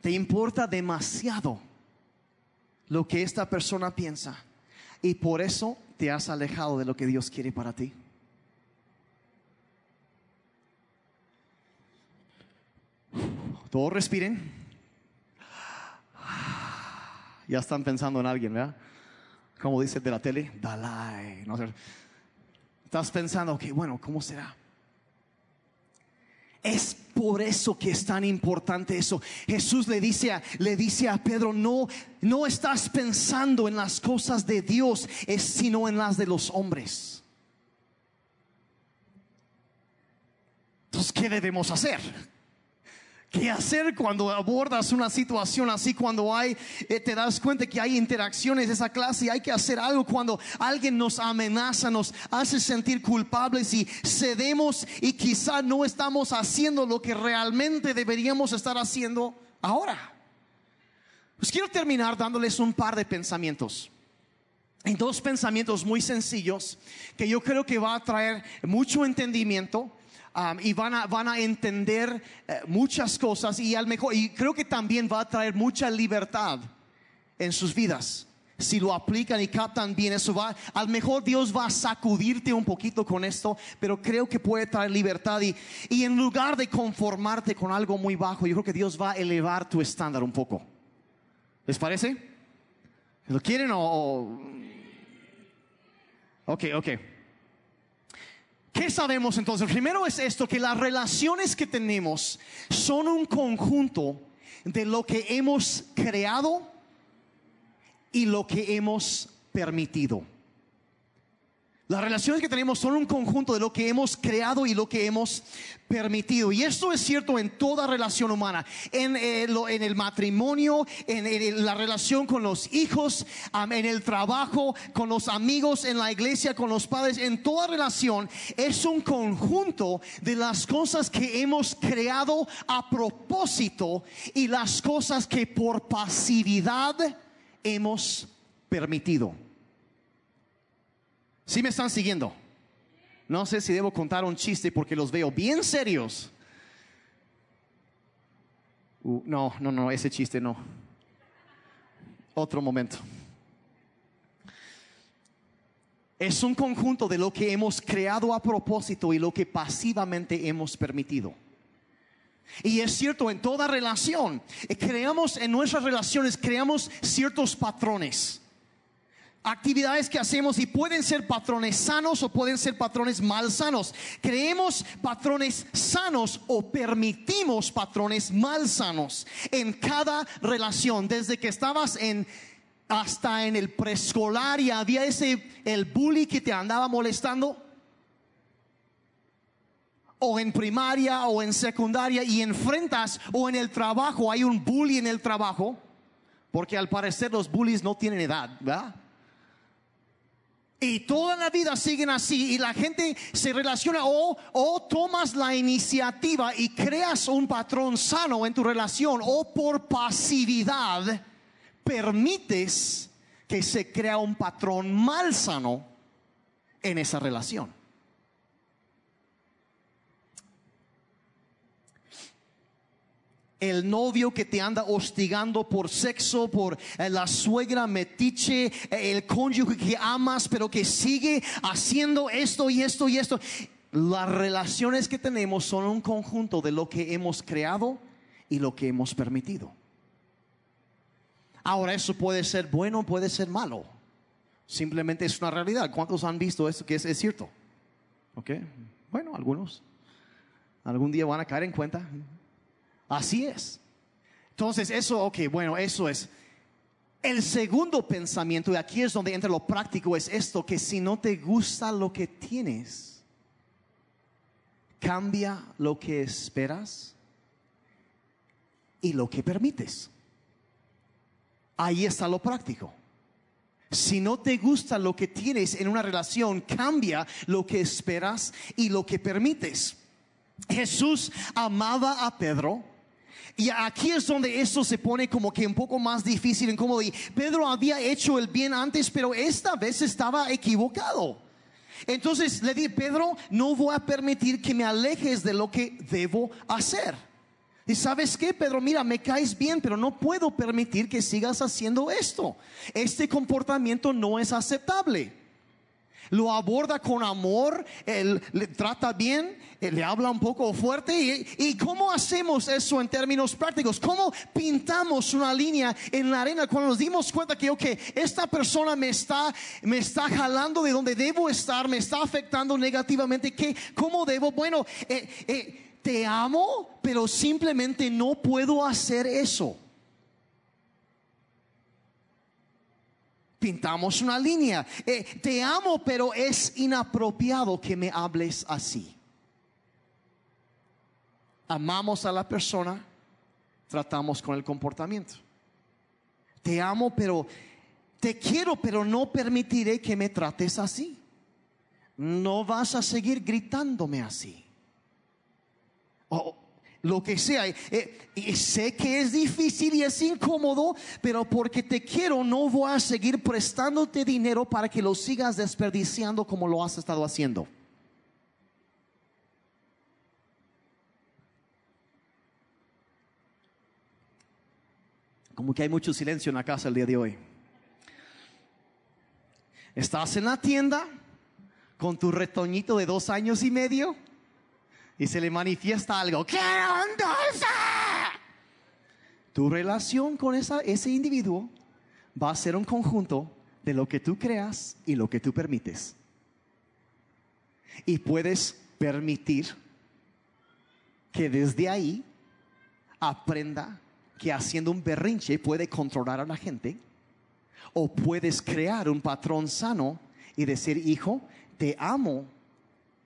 Te importa demasiado lo que esta persona piensa y por eso te has alejado de lo que Dios quiere para ti. Todos respiren. Ya están pensando en alguien, ¿verdad? Como dice de la tele, Dalai. No Estás pensando, que bueno, ¿cómo será? Es por eso que es tan importante eso. Jesús le dice a, le dice a Pedro, no, no estás pensando en las cosas de Dios, es sino en las de los hombres. Entonces, ¿qué debemos hacer? ¿Qué hacer cuando abordas una situación así? Cuando hay, eh, te das cuenta que hay interacciones de esa clase y hay que hacer algo cuando alguien nos amenaza, nos hace sentir culpables y cedemos y quizá no estamos haciendo lo que realmente deberíamos estar haciendo ahora. Pues quiero terminar dándoles un par de pensamientos. En dos pensamientos muy sencillos que yo creo que va a traer mucho entendimiento y van a, van a entender eh, muchas cosas y al mejor, y creo que también va a traer mucha libertad en sus vidas. Si lo aplican y captan bien, eso va, al mejor Dios va a sacudirte un poquito con esto, pero creo que puede traer libertad y, y en lugar de conformarte con algo muy bajo, yo creo que Dios va a elevar tu estándar un poco. ¿Les parece? ¿Lo quieren o Ok, ok. ¿Qué sabemos entonces? Primero es esto, que las relaciones que tenemos son un conjunto de lo que hemos creado y lo que hemos permitido. Las relaciones que tenemos son un conjunto de lo que hemos creado y lo que hemos permitido. Y esto es cierto en toda relación humana, en, eh, el matrimonio, en, la relación con los hijos, en el trabajo, con los amigos, en la iglesia, con los padres. En toda relación es un conjunto de las cosas que hemos creado a propósito y las cosas que por pasividad hemos permitido. Si me están siguiendo? No sé si debo contar un chiste porque los veo bien serios. Uh, no, no, no, ese chiste no. Otro momento. Es un conjunto de lo que hemos creado a propósito y lo que pasivamente hemos permitido. Y es cierto, en toda relación, eh, creamos en nuestras relaciones, creamos ciertos patrones actividades que hacemos y pueden ser patrones sanos o pueden ser patrones mal sanos. Creemos patrones sanos o permitimos patrones mal sanos en cada relación. Desde que estabas en hasta en el preescolar y había ese el bully que te andaba molestando o en primaria o en secundaria y enfrentas o en el trabajo hay un bully en el trabajo porque al parecer los bullies no tienen edad, ¿verdad? Y toda la vida siguen así y la gente se relaciona o, o tomas la iniciativa y creas un patrón sano en tu relación o por pasividad permites que se crea un patrón mal sano en esa relación. El novio que te anda hostigando por sexo, por eh, la suegra metiche, eh, el cónyuge que amas, pero que sigue haciendo esto y esto y esto. Las relaciones que tenemos son un conjunto de lo que hemos creado y lo que hemos permitido. Ahora, eso puede ser bueno, puede ser malo. Simplemente es una realidad. ¿Cuántos han visto esto que es, es cierto? ¿Ok? Bueno, algunos. Algún día van a caer en cuenta. Así es. Entonces, eso, ok, bueno, eso es. El segundo pensamiento, y aquí es donde entra lo práctico, es esto, que si no te gusta lo que tienes, cambia lo que esperas y lo que permites. Ahí está lo práctico. Si no te gusta lo que tienes en una relación, cambia lo que esperas y lo que permites. Jesús amaba a Pedro y aquí es donde esto se pone como que un poco más difícil, incómodo. Y Pedro había hecho el bien antes, pero esta vez estaba equivocado. Entonces le dije, Pedro, no voy a permitir que me alejes de lo que debo hacer. Y sabes qué, Pedro, mira, me caes bien, pero no puedo permitir que sigas haciendo esto. Este comportamiento no es aceptable lo aborda con amor, él le trata bien, le habla un poco fuerte. Y, cómo hacemos eso en términos prácticos? ¿Cómo pintamos una línea en la arena cuando nos dimos cuenta que, ok, esta persona me está, me está jalando de donde debo estar, me está afectando negativamente? ¿Qué, ¿Cómo debo? Bueno, eh, eh, te amo, pero simplemente no puedo hacer eso. Pintamos una línea. Eh, te amo, pero es inapropiado que me hables así. Amamos a la persona, tratamos con el comportamiento. Te amo, pero te quiero, pero no permitiré que me trates así. No vas a seguir gritándome así. O lo que sea. Eh, y sé que es difícil y es incómodo, pero porque te quiero no voy a seguir prestándote dinero para que lo sigas desperdiciando como lo has estado haciendo. Como que hay mucho silencio en la casa el día de hoy. Estás en la tienda con tu retoñito de dos años y medio y se le manifiesta algo. ¡Qué dulce! Tu relación con esa, ese individuo va a ser un conjunto de lo que tú creas y lo que tú permites. Y puedes permitir que desde ahí aprenda que haciendo un berrinche puede controlar a la gente. O puedes crear un patrón sano y decir, hijo, te amo,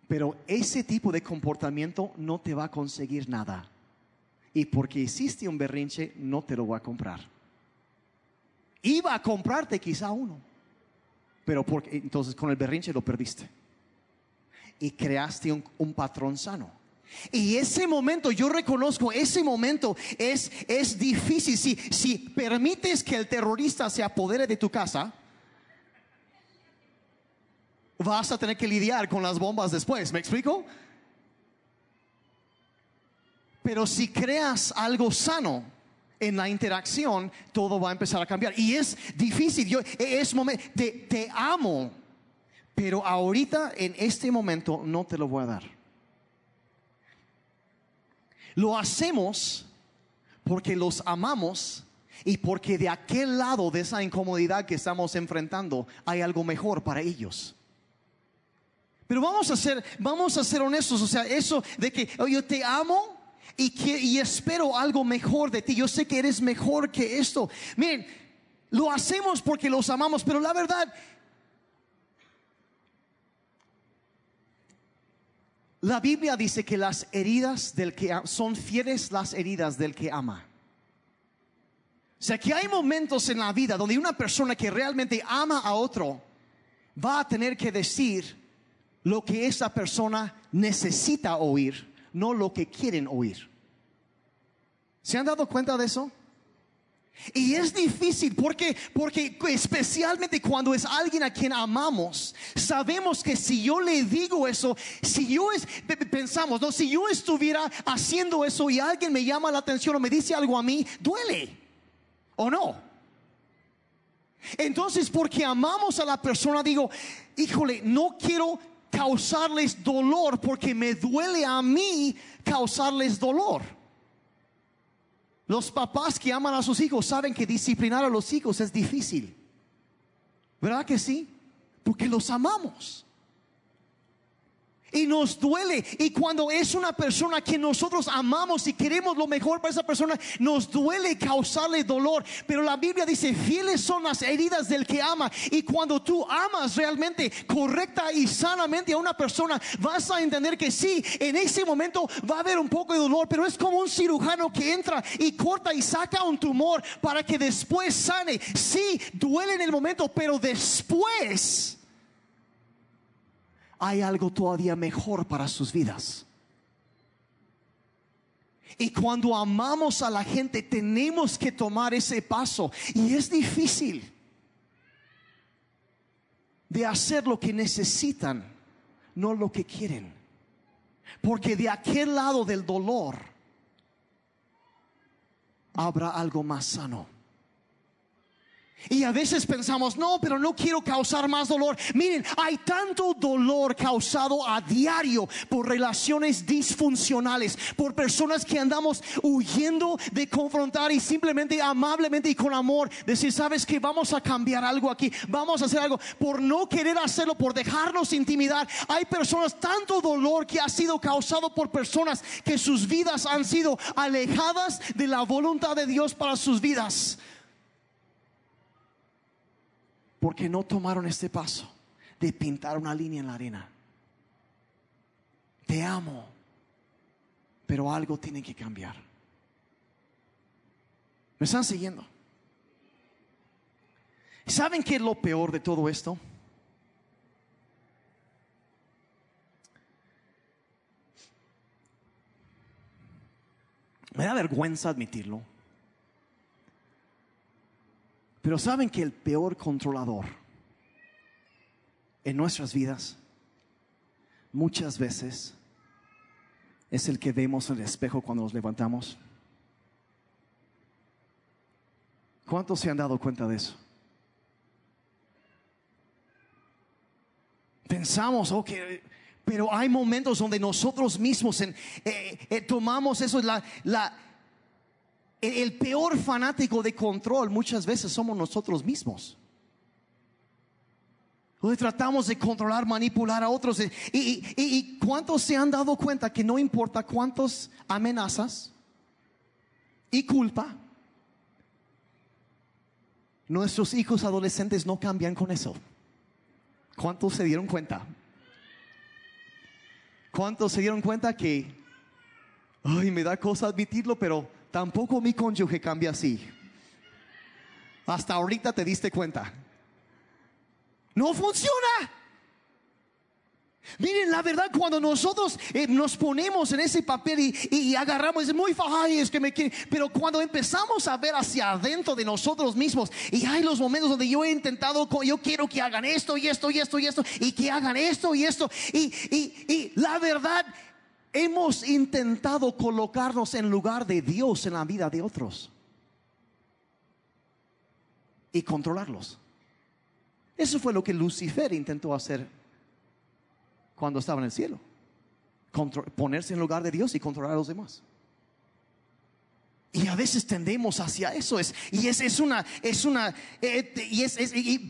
pero ese tipo de comportamiento no te va a conseguir nada. Y porque hiciste un berrinche, no te lo voy a comprar. Iba a comprarte quizá uno, pero porque, entonces con el berrinche lo perdiste. Y creaste un, un patrón sano. Y ese momento, yo reconozco, ese momento es, es difícil. Si, si permites que el terrorista se apodere de tu casa, vas a tener que lidiar con las bombas después. ¿Me explico? Pero si creas algo sano en la interacción, todo va a empezar a cambiar. Y es difícil. Yo, es momento, te, te amo, pero ahorita, en este momento, no te lo voy a dar. Lo hacemos porque los amamos y porque de aquel lado de esa incomodidad que estamos enfrentando hay algo mejor para ellos. Pero vamos a ser, vamos a ser honestos, o sea, eso de que oh, yo te amo y, que, y espero algo mejor de ti. Yo sé que eres mejor que esto. Miren, lo hacemos porque los amamos, pero la verdad La Biblia dice que las heridas del que son fieles las heridas del que ama. O sea que hay momentos en la vida donde una persona que realmente ama a otro va a tener que decir lo que esa persona necesita oír, no lo que quieren oír. ¿Se han dado cuenta de eso? Y es difícil porque, porque especialmente cuando es alguien a quien amamos, sabemos que si yo le digo eso, si yo es, pensamos, no, si yo estuviera haciendo eso y alguien me llama la atención o me dice algo a mí, duele. ¿O no? Entonces, porque amamos a la persona, digo, híjole, no quiero causarles dolor porque me duele a mí causarles dolor. Los papás que aman a sus hijos saben que disciplinar a los hijos es difícil. ¿Verdad que sí? Porque los amamos. Y nos duele. Y cuando es una persona que nosotros amamos y queremos lo mejor para esa persona, nos duele causarle dolor. Pero la Biblia dice, fieles son las heridas del que ama. Y cuando tú amas realmente, correcta y sanamente a una persona, vas a entender que sí, en ese momento va a haber un poco de dolor. Pero es como un cirujano que entra y corta y saca un tumor para que después sane. Sí, duele en el momento, pero después hay algo todavía mejor para sus vidas. Y cuando amamos a la gente tenemos que tomar ese paso. Y es difícil de hacer lo que necesitan, no lo que quieren. Porque de aquel lado del dolor habrá algo más sano. Y a veces pensamos, no, pero no quiero causar más dolor. Miren, hay tanto dolor causado a diario por relaciones disfuncionales, por personas que andamos huyendo de confrontar y simplemente amablemente y con amor decir, sabes que vamos a cambiar algo aquí, vamos a hacer algo, por no querer hacerlo, por dejarnos intimidar. Hay personas, tanto dolor que ha sido causado por personas que sus vidas han sido alejadas de la voluntad de Dios para sus vidas porque no tomaron este paso de pintar una línea en la arena. Te amo, pero algo tiene que cambiar. ¿Me están siguiendo? ¿Saben qué es lo peor de todo esto? Me da vergüenza admitirlo. Pero saben que el peor controlador en nuestras vidas muchas veces es el que vemos en el espejo cuando nos levantamos. ¿Cuántos se han dado cuenta de eso? Pensamos, ok, pero hay momentos donde nosotros mismos eh, eh, tomamos eso, la, la, el peor fanático de control muchas veces somos nosotros mismos. Donde tratamos de controlar, manipular a otros. Y, cuántos se han dado cuenta que no importa cuántos amenazas y culpa, nuestros hijos adolescentes no cambian con eso. ¿Cuántos se dieron cuenta? ¿Cuántos se dieron cuenta que, ay, me da cosa admitirlo, pero tampoco mi cónyuge cambia así? Hasta ahorita te diste cuenta. No funciona. Miren, la verdad, cuando nosotros eh, nos ponemos en ese papel y, agarramos, es muy fácil, es que me quiere, pero cuando empezamos a ver hacia adentro de nosotros mismos, y hay los momentos donde yo he intentado, yo quiero que hagan esto y esto y esto y esto, y que hagan esto y esto, y, y la verdad, hemos intentado colocarnos en lugar de Dios en la vida de otros y controlarlos. Eso fue lo que Lucifer intentó hacer cuando estaba en el cielo. ponerse en lugar de Dios y controlar a los demás. Y a veces tendemos hacia eso. Es, y es, es una, es una, eh, y es,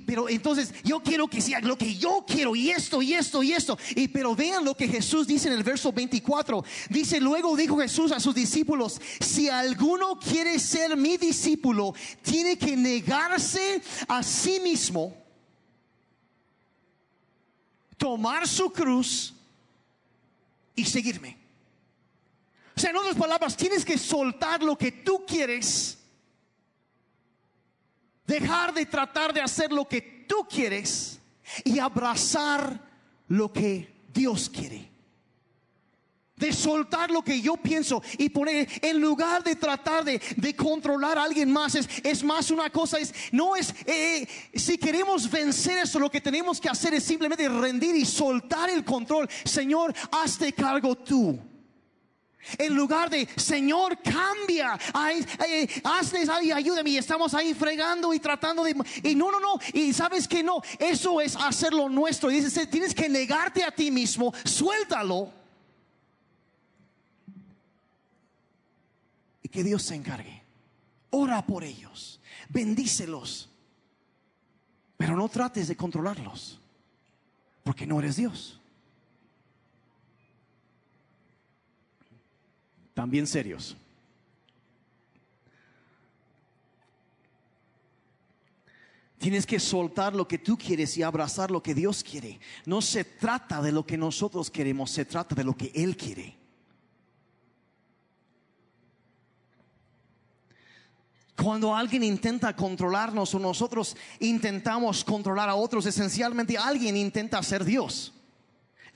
pero entonces yo quiero que sea lo que yo quiero y esto y esto y esto. Y pero vean lo que Jesús dice en el verso 24. Dice, luego dijo Jesús a sus discípulos, si alguno quiere ser mi discípulo, tiene que negarse a sí mismo tomar su cruz y seguirme. O sea, en otras palabras, tienes que soltar lo que tú quieres, dejar de tratar de hacer lo que tú quieres y abrazar lo que Dios quiere. De soltar lo que yo pienso y poner en lugar de tratar de, controlar a alguien más es, más una cosa es no es eh, si queremos vencer eso lo que tenemos que hacer es simplemente rendir y soltar el control. Señor hazte cargo tú en lugar de, Señor, cambia, ay, hazte, ayúdame. Y estamos ahí fregando y tratando de. Y no, no, no. Y sabes que no, eso es hacer lo nuestro. Y dices, tienes que negarte a ti mismo, suéltalo que Dios se encargue. Ora por ellos, bendícelos, pero no trates de controlarlos, porque no eres Dios. También serios. Tienes que soltar lo que tú quieres y abrazar lo que Dios quiere. No se trata de lo que nosotros queremos, se trata de lo que Él quiere. Cuando alguien intenta controlarnos o nosotros intentamos controlar a otros, esencialmente alguien intenta ser Dios.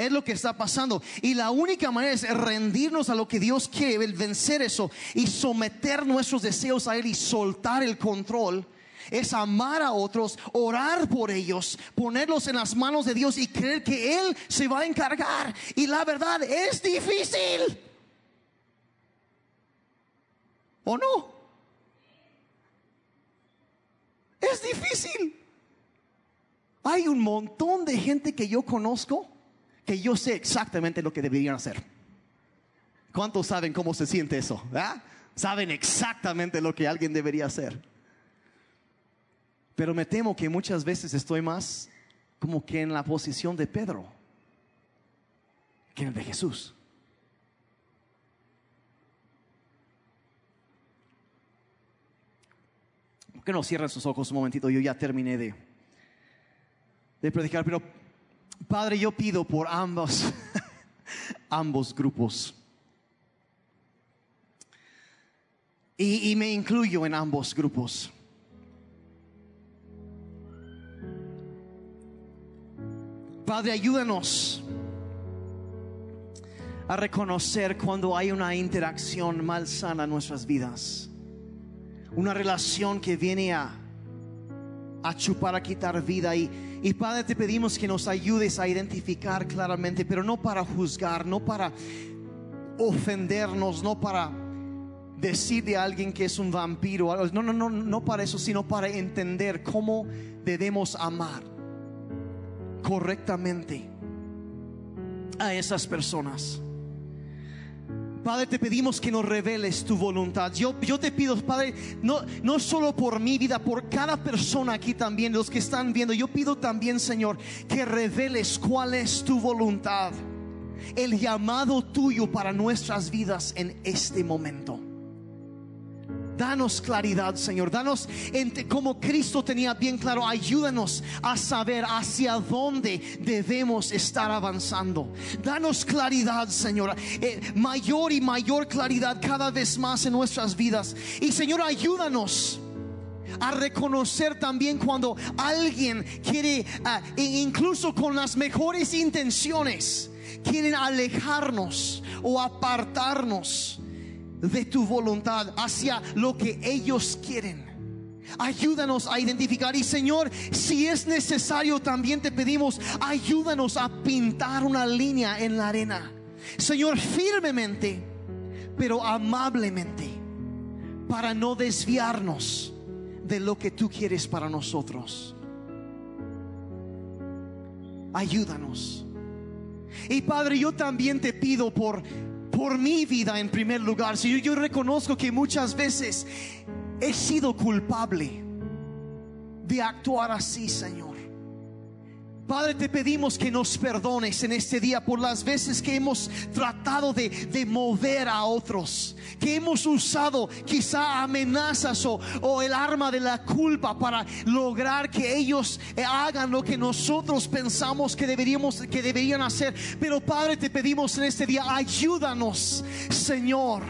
Es lo que está pasando. Y la única manera es rendirnos a lo que Dios quiere, vencer eso y someter nuestros deseos a Él y soltar el control. Es amar a otros, orar por ellos, ponerlos en las manos de Dios y creer que Él se va a encargar. Y la verdad es difícil. ¿O no? Es difícil. Hay un montón de gente que yo conozco yo sé exactamente lo que deberían hacer. ¿Cuántos saben cómo se siente eso? Saben exactamente lo que alguien debería hacer. Pero me temo que muchas veces estoy más como que en la posición de Pedro que en el de Jesús. que no cierren sus ojos un momentito? Yo ya terminé de, de predicar, pero Padre, yo pido por ambos, [laughs] ambos grupos. Y, me incluyo en ambos grupos. Padre, ayúdanos a reconocer cuando hay una interacción malsana en nuestras vidas. Una relación que viene a, a chupar, a quitar vida. Y, y Padre, te pedimos que nos ayudes a identificar claramente, pero no para juzgar, no para ofendernos, no para decir de alguien que es un vampiro. No, no, no, no para eso, sino para entender cómo debemos amar correctamente a esas personas. Padre, te pedimos que nos reveles tu voluntad. Yo, yo te pido, Padre, no, no solo por mi vida, por cada persona aquí también, los que están viendo, yo pido también, Señor, que reveles cuál es tu voluntad, el llamado tuyo para nuestras vidas en este momento. Danos claridad, Señor. Danos como Cristo tenía bien claro. Ayúdanos a saber hacia dónde debemos estar avanzando. Danos claridad, Señor. Eh, mayor y mayor claridad cada vez más en nuestras vidas. Y Señor, ayúdanos a reconocer también cuando alguien quiere, ah, e incluso con las mejores intenciones, quieren alejarnos o apartarnos de tu voluntad hacia lo que ellos quieren. Ayúdanos a identificar y Señor, si es necesario también te pedimos, ayúdanos a pintar una línea en la arena. Señor, firmemente, pero amablemente, para no desviarnos de lo que tú quieres para nosotros. Ayúdanos. Y Padre, yo también te pido por por mi vida en primer lugar. Si yo, reconozco que muchas veces he sido culpable de actuar así, Señor. Padre, te pedimos que nos perdones en este día por las veces que hemos tratado de, mover a otros, que hemos usado quizá amenazas o, o, el arma de la culpa para lograr que ellos eh, hagan lo que nosotros pensamos que deberíamos, que deberían hacer. Pero Padre, te pedimos en este día, ayúdanos, Señor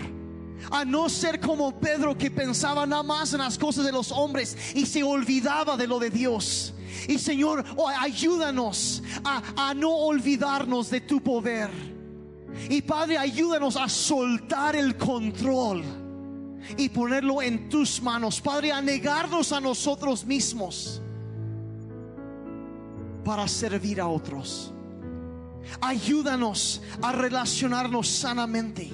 a no ser como Pedro que pensaba nada más en las cosas de los hombres y se olvidaba de lo de Dios. Y Señor, oh, ayúdanos a, no olvidarnos de tu poder. Y Padre, ayúdanos a soltar el control y ponerlo en tus manos. Padre, a negarnos a nosotros mismos para servir a otros. Ayúdanos a relacionarnos sanamente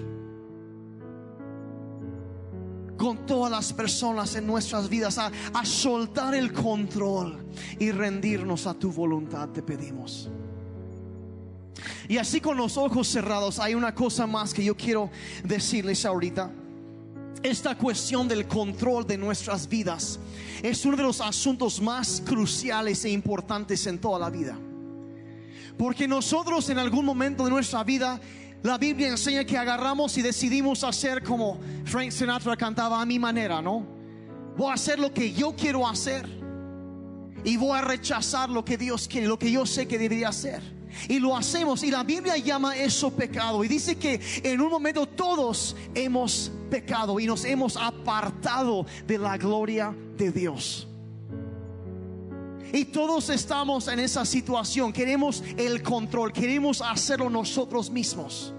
con todas las personas en nuestras vidas, a, soltar el control y rendirnos a tu voluntad, te pedimos. Y así con los ojos cerrados, hay una cosa más que yo quiero decirles ahorita. Esta cuestión del control de nuestras vidas es uno de los asuntos más cruciales e importantes en toda la vida. Porque nosotros en algún momento de nuestra vida la Biblia enseña que agarramos y decidimos hacer como Frank Sinatra cantaba a mi manera, ¿no? Voy a hacer lo que yo quiero hacer y voy a rechazar lo que Dios quiere, lo que yo sé que debería hacer. Y lo hacemos y la Biblia llama eso pecado y dice que en un momento todos hemos pecado y nos hemos apartado de la gloria de Dios. Y todos estamos en esa situación. Queremos el control, queremos hacerlo nosotros mismos.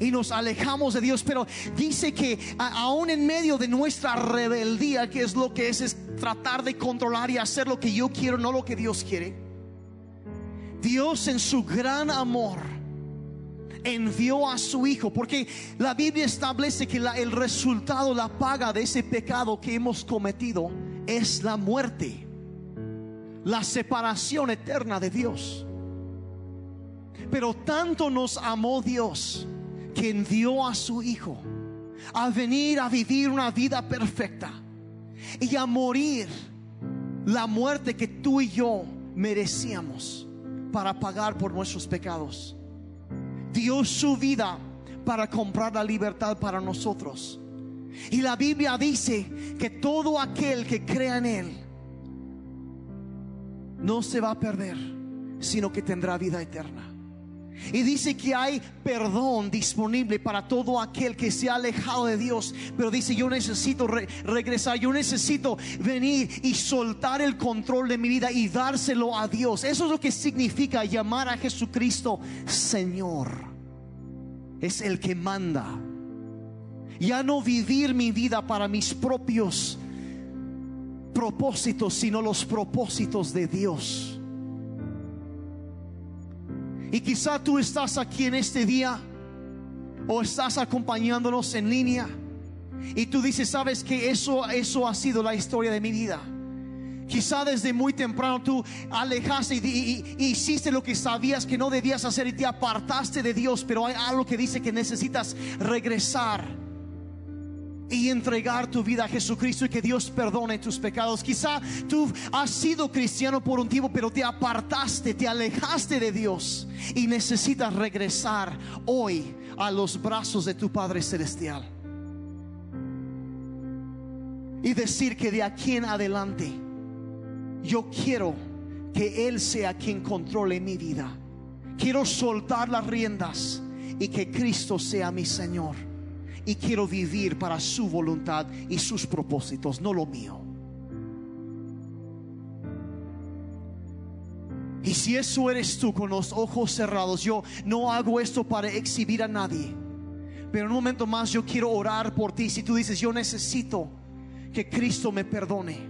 Y nos alejamos de Dios. Pero dice que aún en medio de nuestra rebeldía, que es lo que es, es tratar de controlar y hacer lo que yo quiero, no lo que Dios quiere. Dios en su gran amor envió a su Hijo, porque la Biblia establece que el resultado, la paga de ese pecado que hemos cometido es la muerte la separación eterna de Dios. Pero tanto nos amó Dios que envió a su Hijo a venir a vivir una vida perfecta y a morir la muerte que tú y yo merecíamos para pagar por nuestros pecados. Dio su vida para comprar la libertad para nosotros. Y la Biblia dice que todo aquel que crea en Él no se va a perder, sino que tendrá vida eterna. Y dice que hay perdón disponible para todo aquel que se ha alejado de Dios. Pero dice, yo necesito regresar, yo necesito venir y soltar el control de mi vida y dárselo a Dios. Eso es lo que significa llamar a Jesucristo Señor. Es el que manda. Ya no vivir mi vida para mis propios propósitos, sino los propósitos de Dios. Y quizá tú estás aquí en este día o estás acompañándonos en línea y tú dices, sabes que eso, eso ha sido la historia de mi vida. Quizá desde muy temprano tú alejaste y, hiciste lo que sabías que no debías hacer y te apartaste de Dios, pero hay algo que dice que necesitas regresar y entregar tu vida a Jesucristo y que Dios perdone tus pecados. Quizá tú has sido cristiano por un tiempo, pero te apartaste, te alejaste de Dios y necesitas regresar hoy a los brazos de tu Padre Celestial. Y decir que de aquí en adelante yo quiero que Él sea quien controle mi vida. Quiero soltar las riendas y que Cristo sea mi Señor y quiero vivir para su voluntad y sus propósitos, no lo mío. Y si eso eres tú con los ojos cerrados, yo no hago esto para exhibir a nadie. Pero en un momento más yo quiero orar por ti. Si tú dices, yo necesito que Cristo me perdone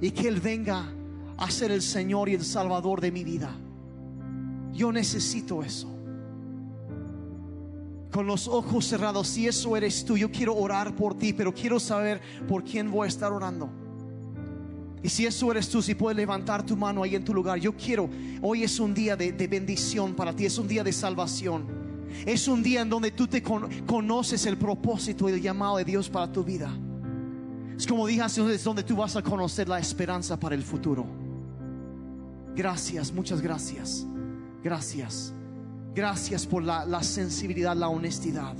y que Él venga a ser el Señor y el Salvador de mi vida. Yo necesito eso con los ojos cerrados, si eso eres tú, yo quiero orar por ti, pero quiero saber por quién voy a estar orando. Y si eso eres tú, si puedes levantar tu mano ahí en tu lugar, yo quiero, hoy es un día de, bendición para ti, es un día de salvación. Es un día en donde tú te conoces el propósito y el llamado de Dios para tu vida. Es como dije es donde tú vas a conocer la esperanza para el futuro. Gracias, muchas gracias. Gracias. Gracias por la, sensibilidad, la honestidad.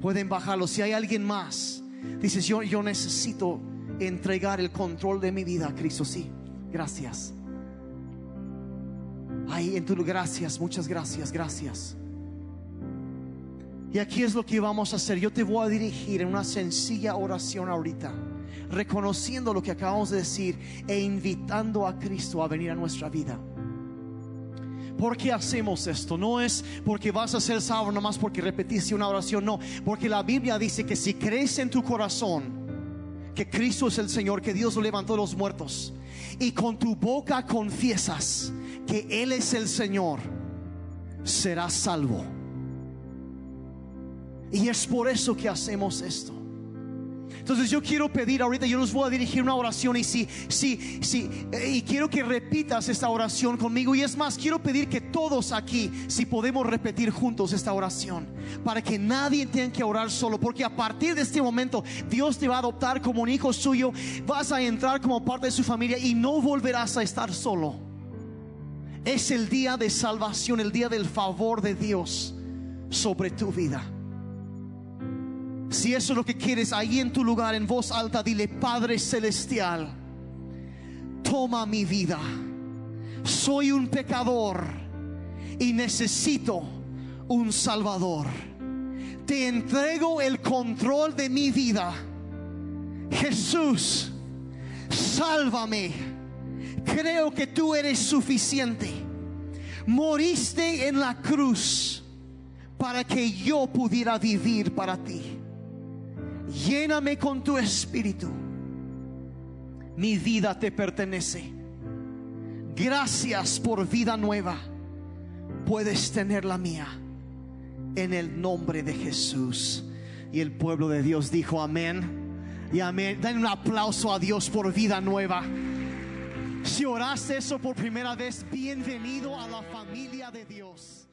Pueden bajarlo. Si hay alguien más, dices yo, yo necesito entregar el control de mi vida a Cristo. Sí, gracias. Ahí en tu gracias, muchas gracias, gracias. Y aquí es lo que vamos a hacer. Yo te voy a dirigir en una sencilla oración ahorita, reconociendo lo que acabamos de decir e invitando a Cristo a venir a nuestra vida. ¿Por qué hacemos esto? No es porque vas a ser salvo nomás porque repetiste una oración, no, porque la Biblia dice que si crees en tu corazón que Cristo es el Señor, que Dios lo levantó los muertos, y con tu boca confiesas que Él es el Señor, serás salvo. Y es por eso que hacemos esto. Entonces yo quiero pedir ahorita, yo les voy a dirigir una oración y si, si, si, y quiero que repitas esta oración conmigo. Y es más, quiero pedir que todos aquí, si podemos repetir juntos esta oración, para que nadie tenga que orar solo, porque a partir de este momento Dios te va a adoptar como un hijo suyo, vas a entrar como parte de su familia y no volverás a estar solo. Es el día de salvación, el día del favor de Dios sobre tu vida. Si eso es lo que quieres, ahí en tu lugar, en voz alta, dile, Padre Celestial, toma mi vida. Soy un pecador y necesito un Salvador. Te entrego el control de mi vida. Jesús, sálvame. Creo que tú eres suficiente. Moriste en la cruz para que yo pudiera vivir para ti lléname con tu espíritu. Mi vida te pertenece. Gracias por vida nueva. Puedes tener la mía en el nombre de Jesús. Y el pueblo de Dios dijo amén. Y amén. Den un aplauso a Dios por vida nueva. Si oraste eso por primera vez, bienvenido a la familia de Dios.